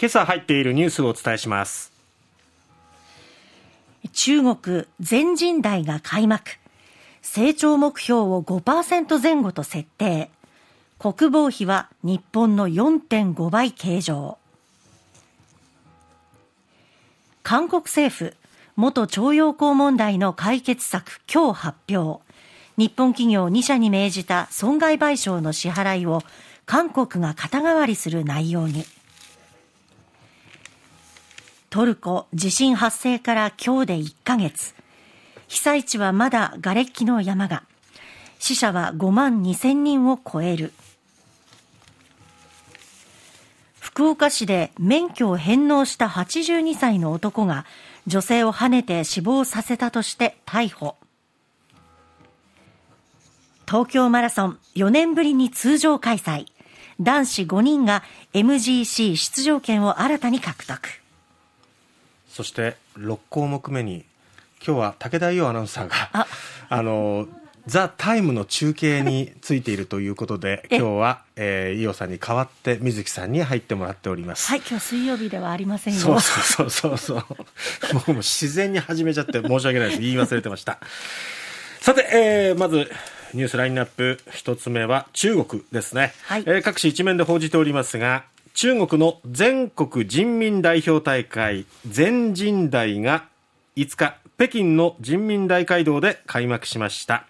今朝入っているニュースをお伝えします。中国全人代が開幕。成長目標を5%前後と設定。国防費は日本の4.5倍計上。韓国政府元徴用工問題の解決策今日発表。日本企業2社に命じた損害賠償の支払いを韓国が肩代わりする内容に。トルコ地震発生から今日で1ヶ月。被災地はまだ瓦礫の山が。死者は5万2千人を超える。福岡市で免許を返納した82歳の男が女性をはねて死亡させたとして逮捕。東京マラソン4年ぶりに通常開催。男子5人が MGC 出場権を新たに獲得。そして6項目目に今日は武田伊代アナウンサーがあのザ・タイムの中継についているということで、今日は、えー、伊代さんに代わって水木さんに入ってもらっております。はい、今日水曜日ではありませんよ。そうそうそうそう。もう自然に始めちゃって申し訳ないです。言い忘れてました。さて、えー、まず、ニュースラインナップ一つ目は中国ですね、はい、えー、各紙一面で報じておりますが中国の全国人民代表大会全人代が5日北京の人民大会堂で開幕しました。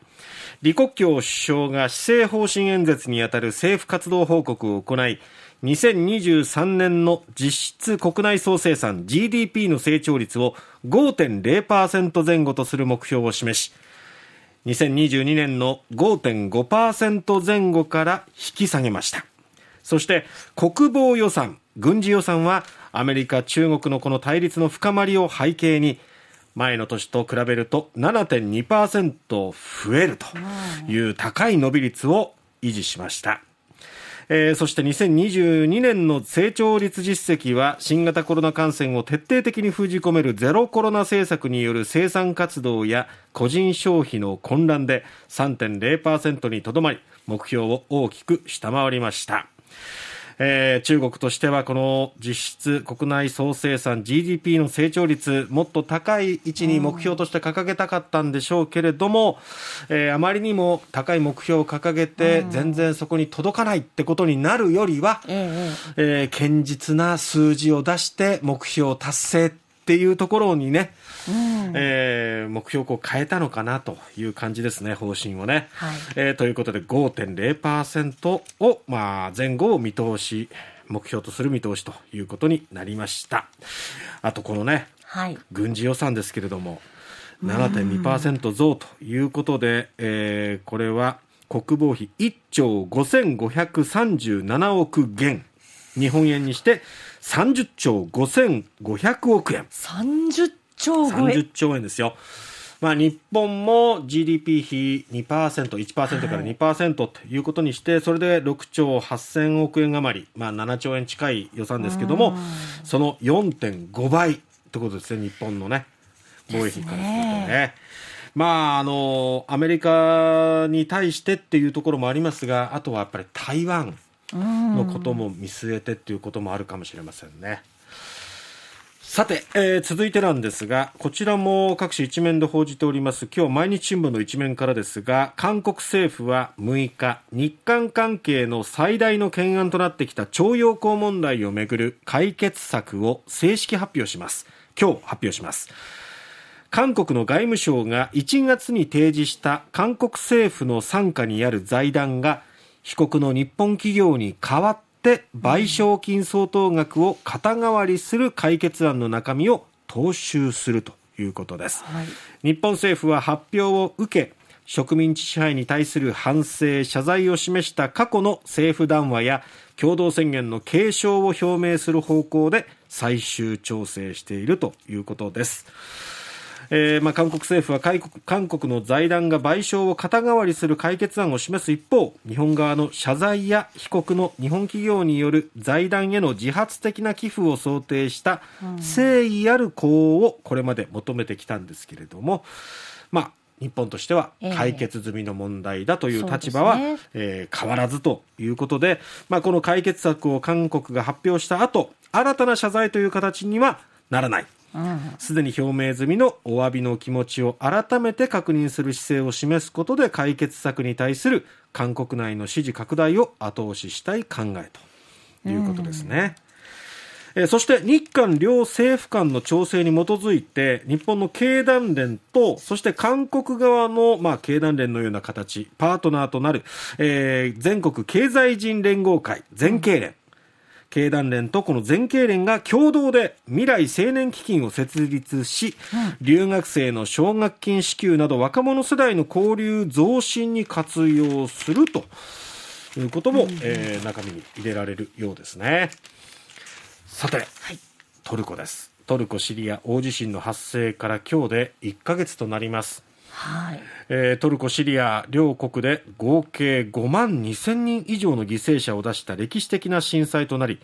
李克強首相が施政方針演説にあたる政府活動報告を行い2023年の実質国内総生産 GDP の成長率を5.0%前後とする目標を示し2022年の5.5%前後から引き下げました。そして国防予算軍事予算はアメリカ中国のこの対立の深まりを背景に前の年と比べると7.2%増えるという高い伸び率を維持しましたえー、そして2022年の成長率実績は新型コロナ感染を徹底的に封じ込めるゼロコロナ政策による生産活動や個人消費の混乱で3.0%にとどまり目標を大きく下回りました。えー、中国としてはこの実質国内総生産 GDP の成長率もっと高い位置に目標として掲げたかったんでしょうけれども、えー、あまりにも高い目標を掲げて全然そこに届かないってことになるよりは、えー、堅実な数字を出して目標達成っていうところにね、うん、えー、目標を変えたのかなという感じですね、方針をね。はい、えー、ということで5.0%を、まあ、前後を見通し、目標とする見通しということになりました。あとこのね、はい、軍事予算ですけれども、7.2%増ということで、えー、これは国防費1兆5537億元。日本円にして30兆5500億円。30兆30兆円ですよ。まあ、日本も GDP 比2%、1%から2%ということにして、それで6兆8000億円余り、まあ、7兆円近い予算ですけども、その4.5倍ってことですね、日本のね、防衛費からするとね。まあ、あの、アメリカに対してっていうところもありますが、あとはやっぱり台湾のことも見据えてっていうこともあるかもしれませんね。さて、えー、続いてなんですが、こちらも各紙一面で報じております、今日毎日新聞の一面からですが、韓国政府は6日、日韓関係の最大の懸案となってきた徴用工問題をめぐる解決策を正式発表します。今日発表します。韓国の外務省が1月に提示した韓国政府の傘下にある財団が被告の日本企業に代わっって賠償金相当額を肩代わりする解決案の中身を踏襲するということです、はい、日本政府は発表を受け植民地支配に対する反省謝罪を示した過去の政府談話や共同宣言の継承を表明する方向で最終調整しているということですえーまあ、韓国政府は韓国の財団が賠償を肩代わりする解決案を示す一方日本側の謝罪や被告の日本企業による財団への自発的な寄付を想定した誠意ある行をこれまで求めてきたんですけれども、まあ日本としては解決済みの問題だという立場は、えーね、えー、変わらずということで、まあ、この解決策を韓国が発表した後新たな謝罪という形にはならない。す、で、に表明済みのお詫びの気持ちを改めて確認する姿勢を示すことで解決策に対する韓国内の支持拡大を後押ししたい考えと。いうことですね。うん。えー、そして日韓両政府間の調整に基づいて日本の経団連とそして韓国側の、まあ、経団連のような形パートナーとなる、えー、全国経済人連合会全経連、経団連とこの全経連が共同で未来青年基金を設立し、うん、留学生の奨学金支給など若者世代の交流増進に活用するということも、うん、えー、中身に入れられるようですね。さて、はい、トルコです。トルコ・シリア大地震の発生から今日で1か月となります、はい。えー、トルコ・シリア両国で合計5万2000人以上の犠牲者を出した歴史的な震災となり、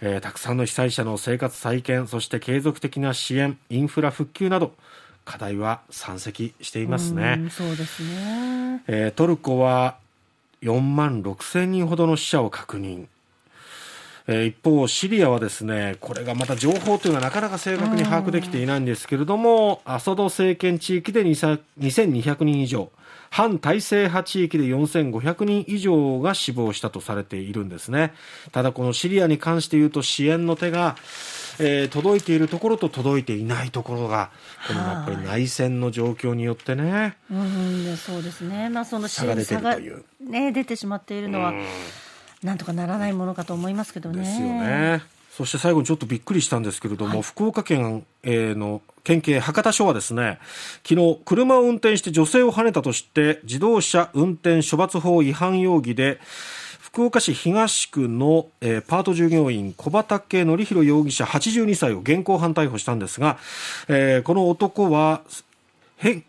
えー、たくさんの被災者の生活再建そして継続的な支援インフラ復旧など課題は山積していますね。そうですね、えー、トルコは4万6000人ほどの死者を確認えー、一方、シリアはですね、これがまた情報というのはなかなか正確に把握できていないんですけれども、アサド政権地域で2200人以上、反体制派地域で4500人以上が死亡したとされているんですね。ただこのシリアに関して言うと支援の手が、えー、届いているところと届いていないところが、このやっぱり内戦の状況によってね、うん、そうですね、まあ、その支援差がね、出てしまっているのは、なんとかならないものかと思いますけどね。ですよね。そして最後にちょっとびっくりしたんですけれども、はい、福岡県の県警博多署はですね、昨日車を運転して女性をはねたとして自動車運転処罰法違反容疑で福岡市東区の、えー、パート従業員小畑則弘容疑者82歳を現行犯逮捕したんですが、えー、この男は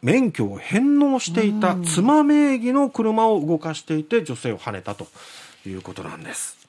免許を返納していた妻名義の車を動かしていて女性をはねたということなんです。